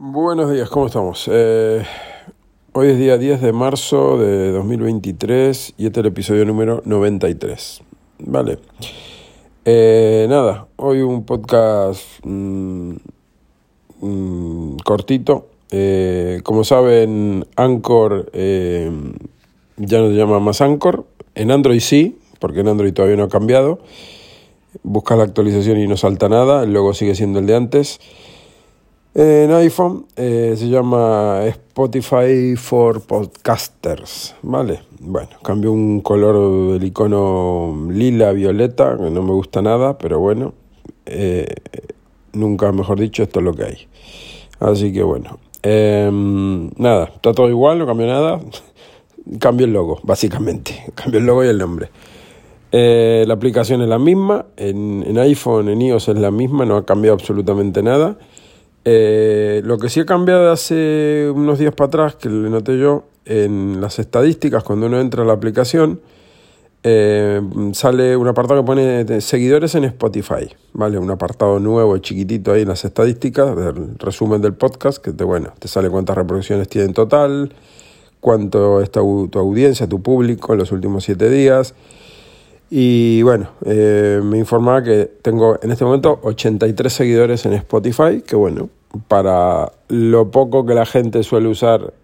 Buenos días, ¿cómo estamos? Eh, hoy es día 10 de marzo de 2023 y este es el episodio número 93. Vale. Eh, nada, hoy un podcast mm, mm, cortito. Eh, como saben, Anchor ya no se llama más Anchor. En Android sí, porque en Android todavía no ha cambiado. Busca la actualización y no salta nada, el logo sigue siendo el de antes. En iPhone eh, se llama Spotify for Podcasters, ¿vale? Bueno, cambió un color del icono lila, violeta, que no me gusta nada, pero bueno, eh, nunca mejor dicho, esto es lo que hay. Así que bueno, em, nada, está todo igual, no cambió nada, cambio el logo, básicamente, cambio el logo y el nombre. Eh, la aplicación es la misma, en, en iPhone, en iOS es la misma, no ha cambiado absolutamente nada. Eh, lo que sí ha cambiado hace unos días para atrás, que le noté yo, en las estadísticas, cuando uno entra a la aplicación, eh, sale un apartado que pone seguidores en Spotify, ¿vale? Un apartado nuevo, chiquitito ahí en las estadísticas, del resumen del podcast, que te, bueno, te sale cuántas reproducciones tiene en total, cuánto está tu audiencia, tu público en los últimos siete días. Y bueno, eh, me informaba que tengo en este momento 83 seguidores en Spotify, que bueno, para lo poco que la gente suele usar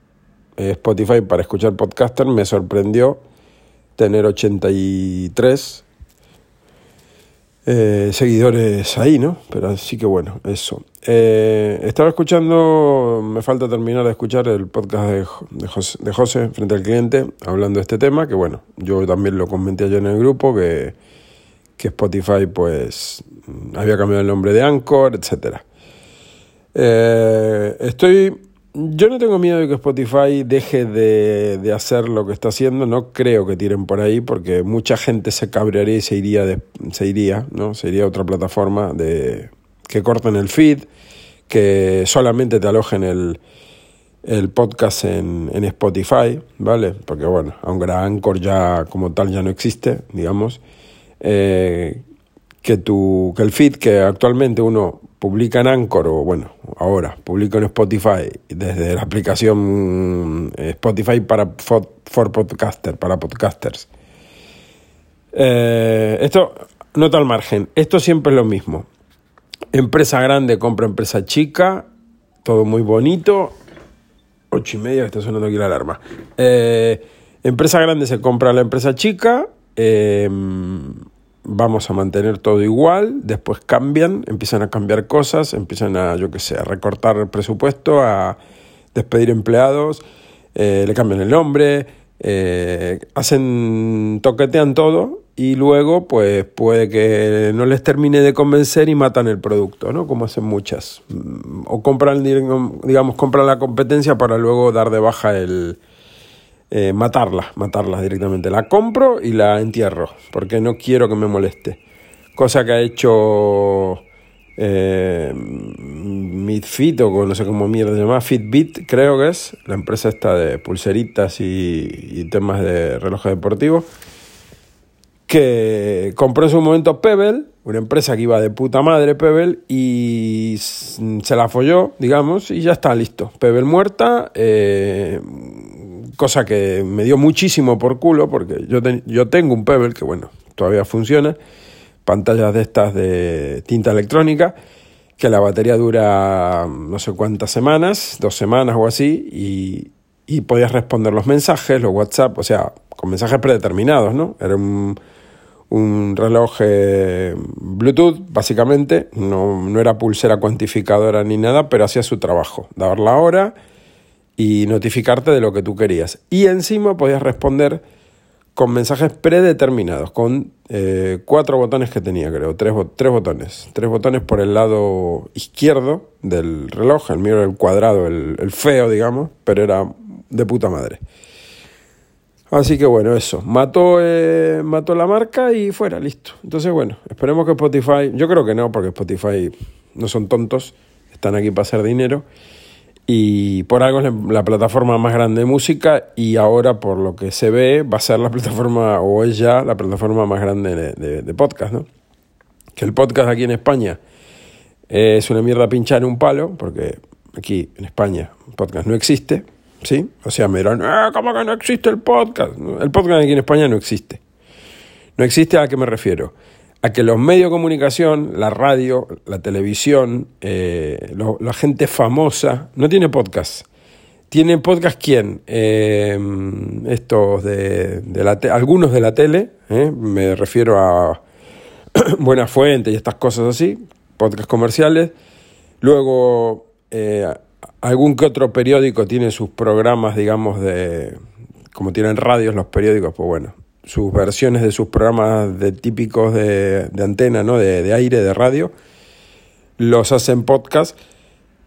eh, Spotify para escuchar podcaster, me sorprendió tener 83 eh, seguidores ahí, ¿no? Pero así que bueno, eso. Eh, estaba escuchando, me falta terminar de escuchar el podcast de, de, José, frente al cliente hablando de este tema, que bueno, yo también lo comenté ayer en el grupo, que, que Spotify pues había cambiado el nombre de Anchor, etcétera. Eh, estoy. Yo no tengo miedo de que Spotify deje de, de, hacer lo que está haciendo. No creo que tiren por ahí porque mucha gente se cabrearía y se iría, de, se iría, ¿no? Se iría a otra plataforma de que corten el feed, que solamente te alojen el, el podcast en, en Spotify, ¿vale? Porque bueno, aunque Anchor ya como tal ya no existe, digamos. Eh, que, tu, que el feed que actualmente uno publica en Anchor o bueno, ahora publico en Spotify desde la aplicación eh, Spotify para for, podcaster, para podcasters. Eh, esto, nota al margen, esto siempre es lo mismo. Empresa grande compra empresa chica, todo muy bonito. Ocho y media, está sonando aquí la alarma. Eh, empresa grande se compra la empresa chica. Vamos a mantener todo igual, después cambian, empiezan a cambiar cosas, empiezan a, yo qué sé, a recortar el presupuesto, a despedir empleados, eh, le cambian el nombre, eh, hacen, toquetean todo y luego pues puede que no les termine de convencer y matan el producto, ¿no? Como hacen muchas. O compran, digamos, compran la competencia para luego dar de baja el, eh, matarla, matarla directamente. La compro y la entierro, porque no quiero que me moleste. Cosa que ha hecho eh, Midfit o no sé cómo mierda se llama, Fitbit creo que es, la empresa esta de pulseritas y, y temas de relojes deportivos, que compró en su momento Pebble, una empresa que iba de puta madre Pebble, y se la folló, digamos, y ya está listo. Pebble muerta, eh, cosa que me dio muchísimo por culo, porque yo, yo tengo un Pebble que, bueno, todavía funciona, pantallas de estas de tinta electrónica, que la batería dura no sé cuántas semanas, dos semanas o así, y, y podías responder los mensajes, los WhatsApp, o sea, con mensajes predeterminados, ¿no? Era un, un reloj eh, Bluetooth, básicamente, no, no era pulsera cuantificadora ni nada, pero hacía su trabajo, dar la hora y notificarte de lo que tú querías. Y encima podías responder con mensajes predeterminados, con eh, cuatro botones que tenía, creo, tres, tres, botones. Tres botones por el lado izquierdo del reloj, el mío era el cuadrado, el, el feo, digamos, pero era de puta madre. Así que bueno, eso, mató, eh, mató la marca y fuera, listo. Entonces bueno, esperemos que Spotify, yo creo que no, porque Spotify no son tontos, están aquí para hacer dinero y por algo es la plataforma más grande de música y ahora por lo que se ve va a ser la plataforma o es ya la plataforma más grande de, de, de podcast, ¿no? Que el podcast aquí en España es una mierda pinchar en un palo porque aquí en España, podcast no existe, ¿sí? O sea, me dirán, ah, ¿cómo que no existe el podcast? El podcast aquí en España no existe. No existe a qué me refiero. A que los medios de comunicación, la radio, la televisión, eh, la gente famosa, no tiene podcast. ¿Tiene podcast quién? Eh, estos de, de la algunos de la tele, ¿eh? me refiero a Buena Fuente y estas cosas así, podcast comerciales. Luego, eh, algún que otro periódico tiene sus programas, digamos, de. Como tienen radios los periódicos, pues bueno, sus versiones de sus programas de típicos de, antena, ¿no? De, de, aire, de radio, los hacen podcast,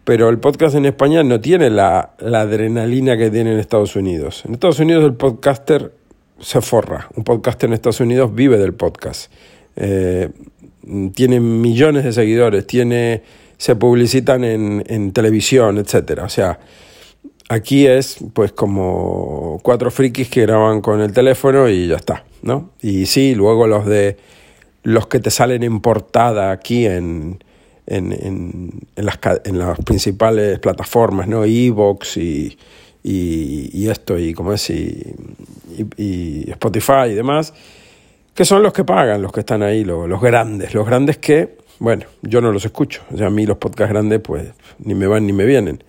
pero el podcast en España no tiene la, la, adrenalina que tiene en Estados Unidos. En Estados Unidos el podcaster se forra, un podcaster en Estados Unidos vive del podcast. Eh, tiene millones de seguidores, tiene, se publicitan en, en televisión, etcétera. O sea, aquí es pues como cuatro frikis que graban con el teléfono y ya está, ¿no? Y sí, luego los de los que te salen en portada aquí en, en, en, en las, las principales plataformas, ¿no? Evox y, y, y, esto, y como es, y, y, Spotify y demás que son los que pagan, los que están ahí, los, los, grandes, los grandes que, bueno, yo no los escucho, o sea, a mí los podcasts grandes pues ni me van ni me vienen.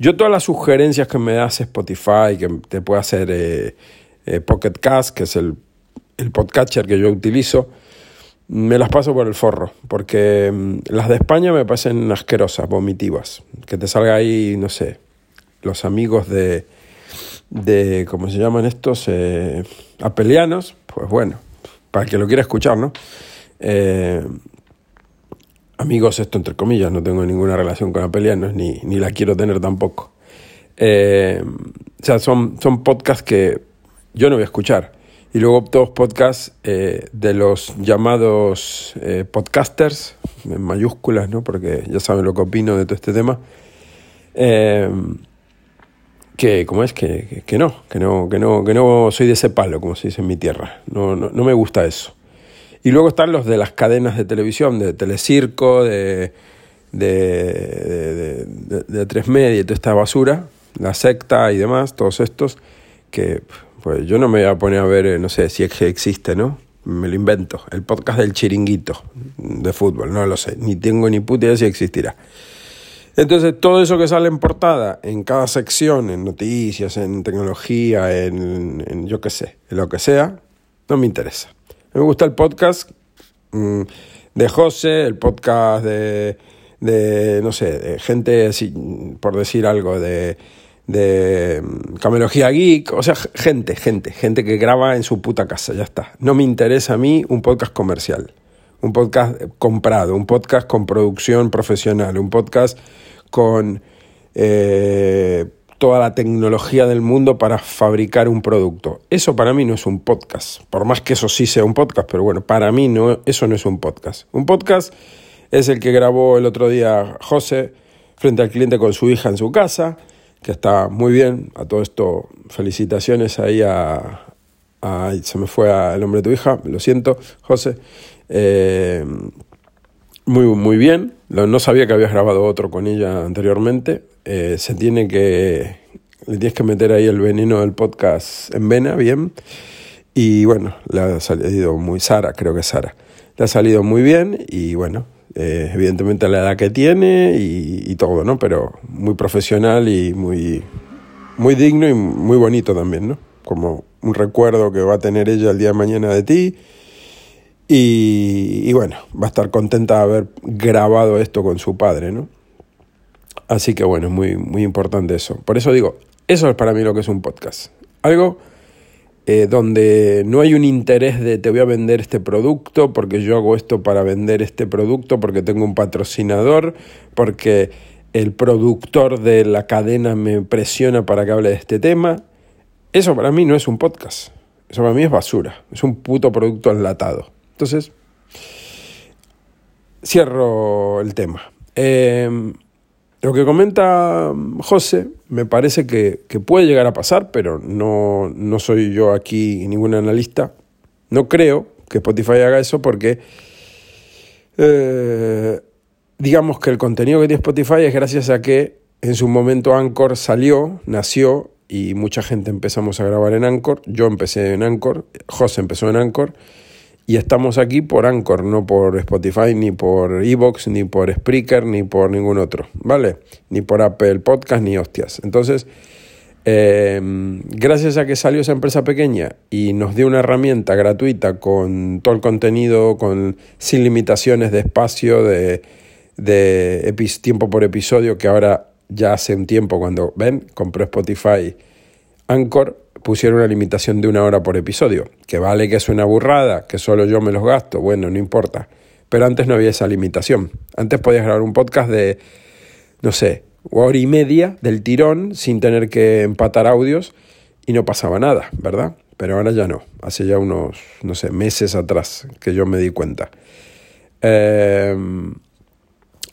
Yo todas las sugerencias que me hace Spotify, que te puede hacer eh, eh, Pocket Cast, que es el, el podcatcher que yo utilizo, me las paso por el forro, porque mm, las de España me parecen asquerosas, vomitivas. Que te salga ahí, no sé, los amigos de, de ¿cómo se llaman estos? Eh, apelianos, pues bueno, para el que lo quiera escuchar, ¿no? Eh, amigos, esto entre comillas, no tengo ninguna relación con apelianos, ni, ni la quiero tener tampoco. Eh, o sea, son, son podcasts que yo no voy a escuchar. Y luego todos podcasts eh, de los llamados podcasters, en mayúsculas, ¿no? Porque ya saben lo que opino de todo este tema que como es que, que, no, que no, que no, que no soy de ese palo, como se dice en mi tierra. No, no, no me gusta eso. Y luego están los de las cadenas de televisión, de Telecirco, de, de, de, de, Tres Media y toda esta basura, la secta y demás, todos estos, que pues yo no me voy a poner a ver, eh, no sé, si existe, ¿no? Me lo invento. El podcast del chiringuito de fútbol, no lo sé, ni tengo ni puta idea si existirá. Entonces, todo eso que sale en portada, en cada sección, en noticias, en tecnología, en yo qué sé, en lo que sea, no me interesa. Me gusta el podcast mmm, de José, el podcast de, de, no sé, de gente, por decir algo, de, de mm, Camelogía Geek, o sea, gente, gente, gente que graba en su puta casa, ya está. No me interesa a mí un podcast comercial un podcast comprado, un podcast con producción profesional, un podcast con eh, toda la tecnología del mundo para fabricar un producto. Eso para mí no es un podcast, por más que eso sí sea un podcast, pero bueno, para mí no, eso no es un podcast. Un podcast es el que grabó el otro día José frente al cliente con su hija en su casa, que está muy bien. A todo esto, felicitaciones ahí a, se me fue el nombre de tu hija, lo siento, José. Eh, muy, muy bien. No sabía que habías grabado otro con ella anteriormente. Eh, se tiene que. Le tienes que meter ahí el veneno del podcast en vena, bien. Y bueno, le ha salido muy. Sara, creo que Sara. Le ha salido muy bien y bueno, eh, evidentemente la edad que tiene y, y, todo, ¿no? Pero muy profesional y muy, muy digno y muy bonito también, ¿no? Como un recuerdo que va a tener ella el día de mañana de ti y, bueno, va a estar contenta de haber grabado esto con su padre, ¿no? Así que bueno, es muy, muy importante eso. Por eso digo, eso es para mí lo que es un podcast. Algo eh, donde no hay un interés de te voy a vender este producto porque yo hago esto para vender este producto, porque tengo un patrocinador, porque el productor de la cadena me presiona para que hable de este tema. Eso para mí no es un podcast. Eso para mí es basura. Es un puto producto enlatado. Entonces, cierro el tema. Em, lo que comenta José me parece que, puede llegar a pasar, pero no, no, soy yo aquí ningún analista. No creo que Spotify haga eso porque eh, digamos que el contenido que tiene Spotify es gracias a que en su momento Anchor salió, nació y mucha gente empezamos a grabar en Anchor. Yo empecé en Anchor, José empezó en Anchor y estamos aquí por Anchor, no por Spotify, ni por Evox, ni por Spreaker, ni por ningún otro, ¿vale? Ni por Apple Podcast, ni hostias. Entonces, em, gracias a que salió esa empresa pequeña y nos dio una herramienta gratuita con todo el contenido, con, sin limitaciones de espacio, de, de tiempo por episodio, que ahora ya hace un tiempo cuando, ven, compró Spotify Anchor, pusieron una limitación de una hora por episodio, que vale que es burrada, que solo yo me los gasto, bueno, no importa. Pero antes no había esa limitación. Antes podías grabar un podcast de, no sé, hora y media del tirón sin tener que empatar audios y no pasaba nada, ¿verdad? Pero ahora ya no. Hace ya unos, no sé, meses atrás que yo me di cuenta. Em,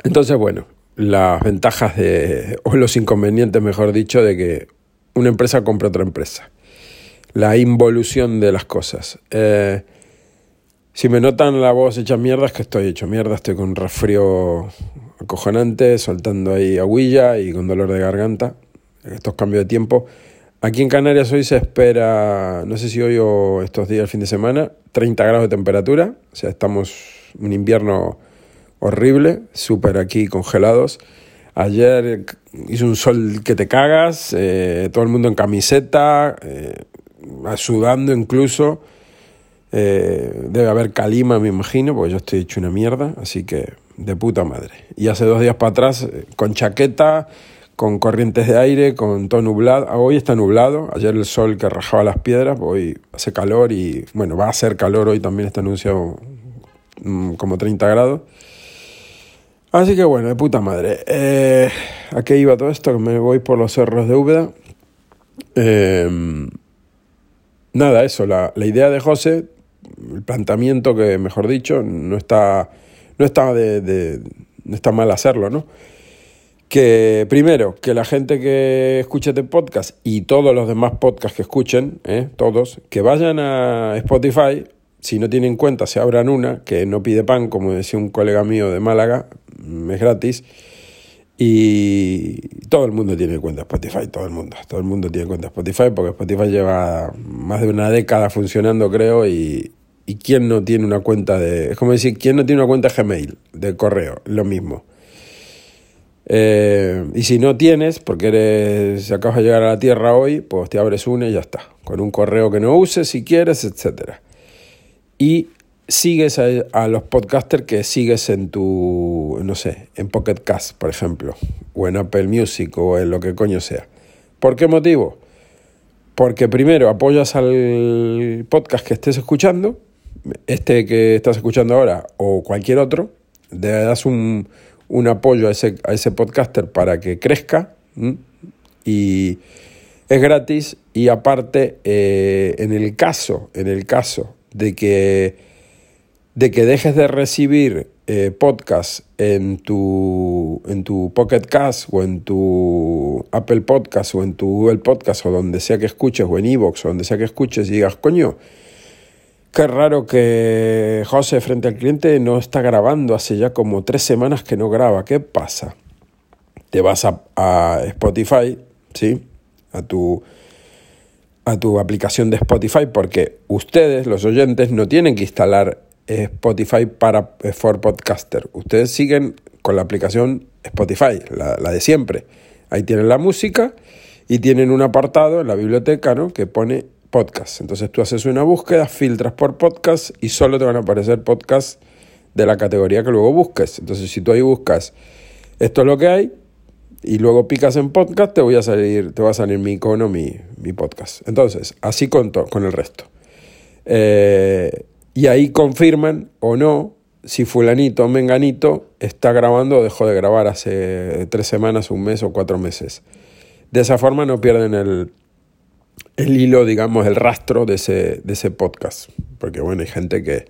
entonces, bueno, las ventajas de, o los inconvenientes, mejor dicho, de que una empresa compra otra empresa. La involución de las cosas. Eh, si me notan la voz hecha mierda, es que estoy hecho mierda, estoy con un resfrío acojonante, soltando ahí aguilla y con dolor de garganta. Estos cambios de tiempo. Aquí en Canarias hoy se espera, no sé si hoy o estos días, el fin de semana, 30 grados de temperatura. O sea, estamos un invierno horrible, súper aquí congelados. Ayer hizo un sol que te cagas, eh, todo el mundo en camiseta, eh, sudando incluso. Eh, debe haber calima, me imagino, porque yo estoy hecho una mierda, así que de puta madre. Y hace dos días para atrás, con chaqueta, con corrientes de aire, con todo nublado. Hoy está nublado, ayer el sol que rajaba las piedras, hoy hace calor y bueno, va a hacer calor hoy también está anunciado mm, como 30 grados. Así que bueno, de puta madre. Eh, ¿A qué iba todo esto? Me voy por los cerros de Úbeda. Em, nada, eso, la, idea de José, el planteamiento que, mejor dicho, no está, no está, de, no está mal hacerlo, ¿no? Que primero, que la gente que escuche este podcast y todos los demás podcasts que escuchen, ¿eh? todos, que vayan a Spotify, si no tienen cuenta, se abran una, que no pide pan, como decía un colega mío de Málaga, es gratis. Y todo el mundo tiene cuenta Spotify, todo el mundo, todo el mundo tiene cuenta Spotify, porque Spotify lleva más de una década funcionando, creo, y, y quién no tiene una cuenta de... Es como decir, ¿quién no tiene una cuenta Gmail de correo? Lo mismo. Eh, y si no tienes, porque eres, acabas de llegar a la Tierra hoy, pues te abres una y ya está. Con un correo que no uses si quieres, etc. Y sigues a, los podcasters que sigues en tu, no sé, en Pocket Cast, por ejemplo, o en Apple Music, o en lo que coño sea. ¿Por qué motivo? Porque primero apoyas al podcast que estés escuchando, este que estás escuchando ahora o cualquier otro, le das un, un apoyo a ese, a ese podcaster para que crezca y es gratis y aparte eh, en el caso, en el caso de que de que dejes de recibir eh, podcast en tu, en tu Pocket Cast o en tu Apple Podcast o en tu Google Podcast o donde sea que escuches o en Evox o donde sea que escuches y digas, coño, qué raro que José frente al cliente no está grabando, hace ya como tres semanas que no graba, ¿qué pasa? Te vas a, a Spotify, ¿sí? A tu a tu aplicación de Spotify porque ustedes, los oyentes, no tienen que instalar Spotify para eh, for Podcaster. Ustedes siguen con la aplicación Spotify, la, de siempre. Ahí tienen la música y tienen un apartado en la biblioteca ¿no? que pone podcast. Entonces tú haces una búsqueda, filtras por podcast y solo te van a aparecer podcasts de la categoría que luego busques. Entonces si tú ahí buscas esto es lo que hay y luego picas en podcast, te voy a salir, te va a salir mi icono, mi, mi podcast. Entonces, así con, con el resto. Eh, y ahí confirman o no si fulanito o menganito está grabando o dejó de grabar hace tres semanas, un mes o cuatro meses. De esa forma no pierden el, el hilo, digamos, el rastro de ese, de ese podcast. Porque bueno, hay gente que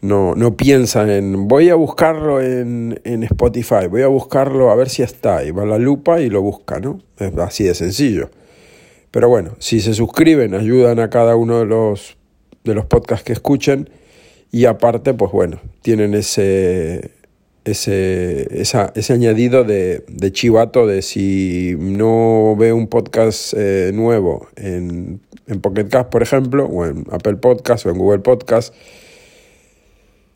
no, no piensa en voy a buscarlo en, en Spotify, voy a buscarlo a ver si está. Y va a la lupa y lo busca, ¿no? Es así de sencillo. Pero bueno, si se suscriben, ayudan a cada uno de los de los podcasts que escuchen y aparte, pues bueno, tienen ese, ese, ese añadido de, de, chivato de si no veo un podcast eh, nuevo en, en Pocket Cast, por ejemplo, o en Apple Podcast o en Google Podcast,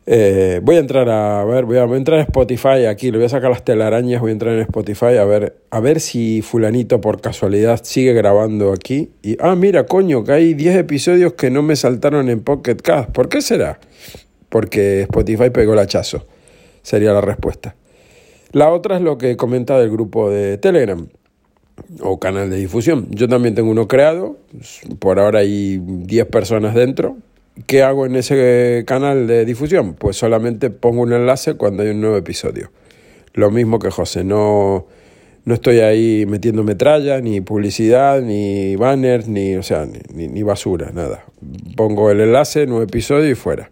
eh, voy a entrar a, ver, voy a, entrar a Spotify aquí, le voy a sacar las telarañas, voy a entrar en Spotify a ver, a ver si fulanito por casualidad sigue grabando aquí. Y, ah, mira, coño, que hay 10 episodios que no me saltaron en Pocket Cast. ¿Por qué será? Porque Spotify pegó el hachazo, sería la respuesta. La otra es lo que comenta del grupo de Telegram o canal de difusión. Yo también tengo uno creado, por ahora hay 10 personas dentro, ¿Qué hago en ese canal de difusión? Pues solamente pongo un enlace cuando hay un nuevo episodio. Lo mismo que José, no, no estoy ahí metiendo metralla, ni publicidad, ni banners, ni, o sea, ni, ni basura, nada. Pongo el enlace, nuevo episodio y fuera.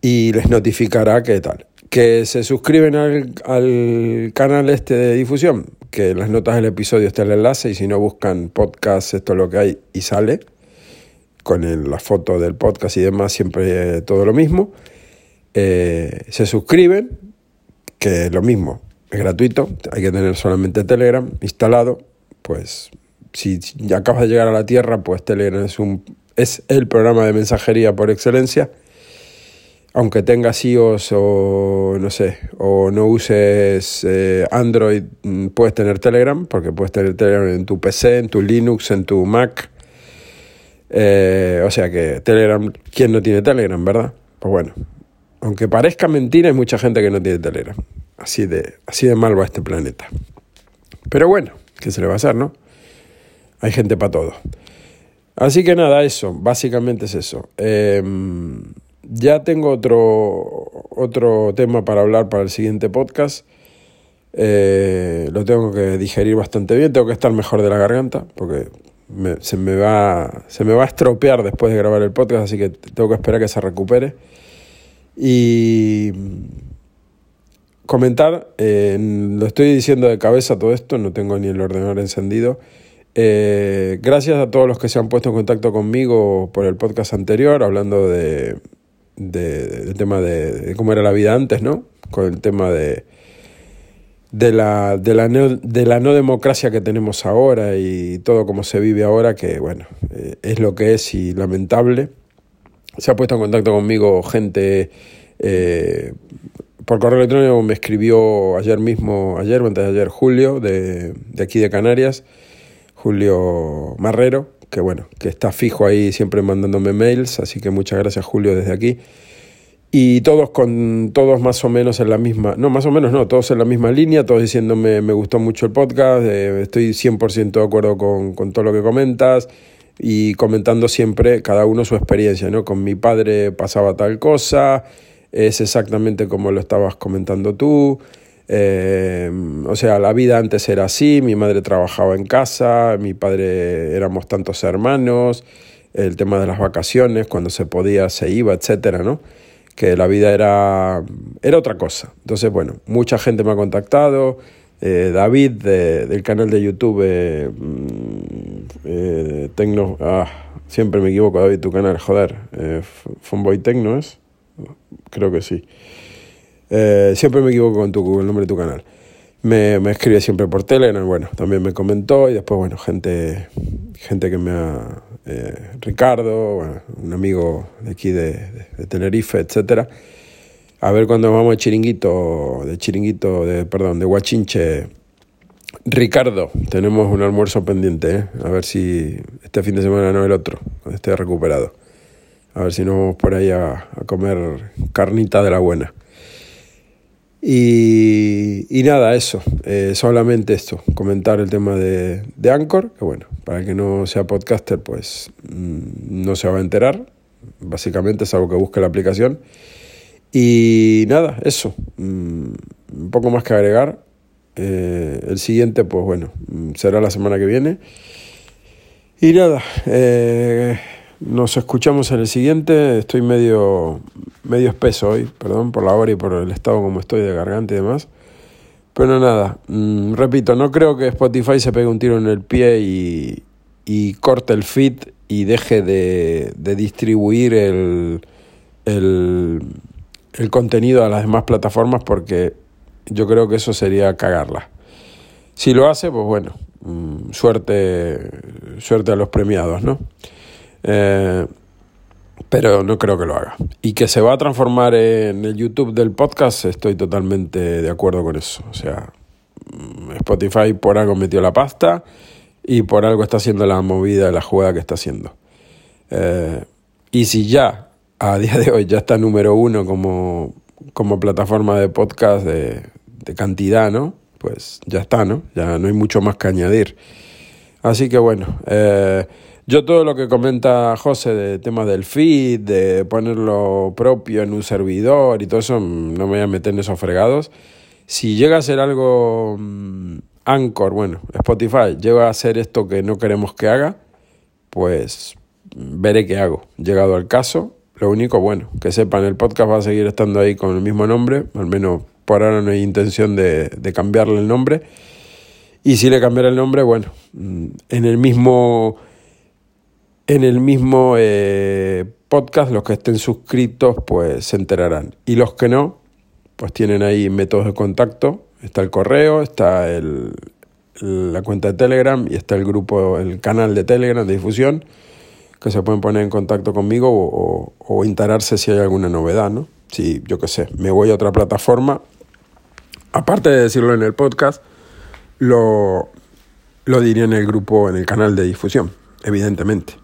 Y les notificará qué tal. Que se suscriben al, al canal este de difusión, que en las notas del episodio está el enlace y si no buscan podcast, esto es lo que hay y sale con la foto del podcast y demás, siempre todo lo mismo. Eh, se suscriben, que es lo mismo, es gratuito, hay que tener solamente Telegram instalado, pues si ya acabas de llegar a la Tierra, pues Telegram es, un, es el programa de mensajería por excelencia. Aunque tengas iOS o no sé, o no uses eh, Android, mm, puedes tener Telegram, porque puedes tener Telegram en tu PC, en tu Linux, en tu Mac, eh, o sea que Telegram, ¿quién no tiene Telegram, verdad? Pues bueno, aunque parezca mentira, hay mucha gente que no tiene Telegram. Así de, así de mal va este planeta. Pero bueno, ¿qué se le va a hacer, no? Hay gente para todo. Así que nada, eso, básicamente es eso. Em, ya tengo otro, otro tema para hablar para el siguiente podcast. Eh, lo tengo que digerir bastante bien, tengo que estar mejor de la garganta, porque se, me va, se me va a estropear después de grabar el podcast, así que tengo que esperar que se recupere. Y comentar, eh, lo estoy diciendo de cabeza todo esto, no tengo ni el ordenador encendido. Eh, gracias a todos los que se han puesto en contacto conmigo por el podcast anterior, hablando de, de del tema de, cómo era la vida antes, ¿no? Con el tema de, de la, de la, de la no democracia que tenemos ahora y todo como se vive ahora, que bueno, eh, es lo que es y lamentable. Se ha puesto en contacto conmigo gente eh, por correo electrónico, me escribió ayer mismo, ayer, antes de ayer, Julio, de, de aquí de Canarias, Julio Marrero, que bueno, que está fijo ahí siempre mandándome mails, así que muchas gracias Julio desde aquí y todos con todos más o menos en la misma, no, más o menos no, todos en la misma línea, todos diciéndome me gustó mucho el podcast, eh, estoy 100% de acuerdo con, con, todo lo que comentas y comentando siempre cada uno su experiencia, ¿no? Con mi padre pasaba tal cosa, es exactamente como lo estabas comentando tú, eh, o sea, la vida antes era así, mi madre trabajaba en casa, mi padre éramos tantos hermanos, el tema de las vacaciones, cuando se podía se iba, etcétera, ¿no? Que la vida era, era otra cosa. Entonces, bueno, mucha gente me ha contactado. Eh, David del canal de YouTube eh, mm, eh, Tecno, ah, siempre me equivoco David, tu canal, joder, eh, Fonboy Tecno es, creo que sí. siempre me equivoco con, tu, el nombre de tu canal. Me, me escribe siempre por Telegram, bueno, también me comentó y después, bueno, gente, gente que me ha, eh, Ricardo, un amigo de aquí de, Tenerife, etcétera. A ver cuando vamos de chiringuito, de chiringuito, de, perdón, de Huachinche. Ricardo, tenemos un almuerzo pendiente, ¿eh? a ver si este fin de semana no el otro, cuando esté recuperado. A ver si nos vamos por ahí a comer carnita de la buena. Y, y nada, eso, eh, solamente esto, comentar el tema de, de Anchor, que bueno, para el que no sea podcaster, pues mm, no se va a enterar, básicamente es algo que busque la aplicación. Y nada, eso, mm, un poco más que agregar. Eh, el siguiente, pues bueno, mm, será la semana que viene. Y nada, eh, nos escuchamos en el siguiente. Estoy medio, medio espeso hoy, perdón por la hora y por el estado como estoy de garganta y demás. Pero nada, mm, repito, no creo que Spotify se pegue un tiro en el pie y, y corte el feed y deje de, de distribuir el, el, el contenido a las demás plataformas porque yo creo que eso sería cagarla. Si lo hace, pues bueno, mm, suerte, suerte a los premiados, ¿no? Eh, pero no creo que lo haga. Y que se va a transformar en el YouTube del podcast, estoy totalmente de acuerdo con eso. O sea, mm, Spotify por algo metió la pasta y por algo está haciendo la movida, la jugada que está haciendo. Eh, y si ya, a día de hoy, ya está número uno como, como plataforma de podcast de, de cantidad, ¿no? Pues ya está, ¿no? Ya no hay mucho más que añadir. Así que bueno, eh, yo todo lo que comenta José de temas del feed, de ponerlo propio en un servidor y todo eso, mm, no me voy a meter en esos fregados. Si llega a ser algo mm, Anchor, bueno, Spotify, llega a hacer esto que no queremos que haga, pues veré qué hago. Llegado al caso, lo único, bueno, que sepan, el podcast va a seguir estando ahí con el mismo nombre, al menos por ahora no hay intención de, cambiarle el nombre. Y si le cambiara el nombre, bueno, mm, en el mismo, en el mismo eh, podcast, los que estén suscritos, pues se enterarán. Y los que no, pues tienen ahí métodos de contacto. Está el correo, está el, la cuenta de Telegram y está el grupo, el canal de Telegram de difusión, que se pueden poner en contacto conmigo o, o, enterarse si hay alguna novedad, ¿no? Si, yo qué sé, me voy a otra plataforma, aparte de decirlo en el podcast, lo, lo diría en el grupo, en el canal de difusión, evidentemente.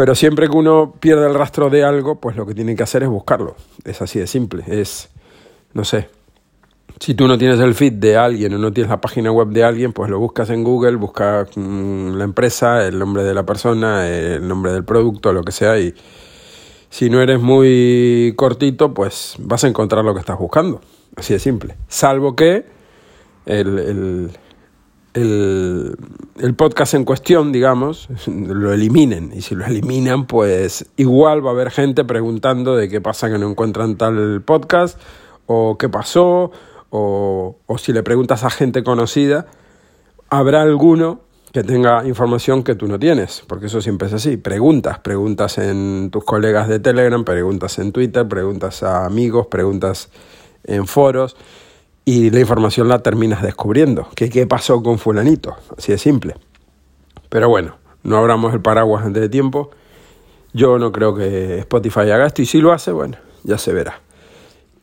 Pero siempre que uno pierde el rastro de algo, pues lo que tiene que hacer es buscarlo. Es así de simple. Es, no sé, si tú no tienes el feed de alguien o no tienes la página web de alguien, pues lo buscas en Google, buscas mm, la empresa, el nombre de la persona, el nombre del producto, lo que sea, y si no eres muy cortito, pues vas a encontrar lo que estás buscando. Así de simple. Salvo que el, el, podcast en cuestión, digamos, lo eliminen. Y si lo eliminan, pues igual va a haber gente preguntando de qué pasa que no encuentran tal podcast, o qué pasó, o, o si le preguntas a gente conocida, habrá alguno que tenga información que tú no tienes, porque eso siempre es así. Preguntas, preguntas en tus colegas de Telegram, preguntas en Twitter, preguntas a amigos, preguntas en foros y la información la terminas descubriendo. ¿Qué, qué pasó con fulanito? Así de simple. Pero bueno, no abramos el paraguas antes de tiempo. Yo no creo que Spotify haga esto y si lo hace, bueno, ya se verá.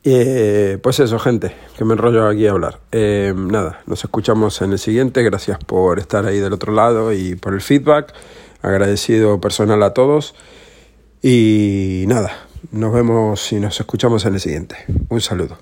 Eh, pues eso, gente, que me enrollo aquí a hablar. Eh, nada, nos escuchamos en el siguiente. Gracias por estar ahí del otro lado y por el feedback. Agradecido personal a todos. Y nada, nos vemos y nos escuchamos en el siguiente. Un saludo.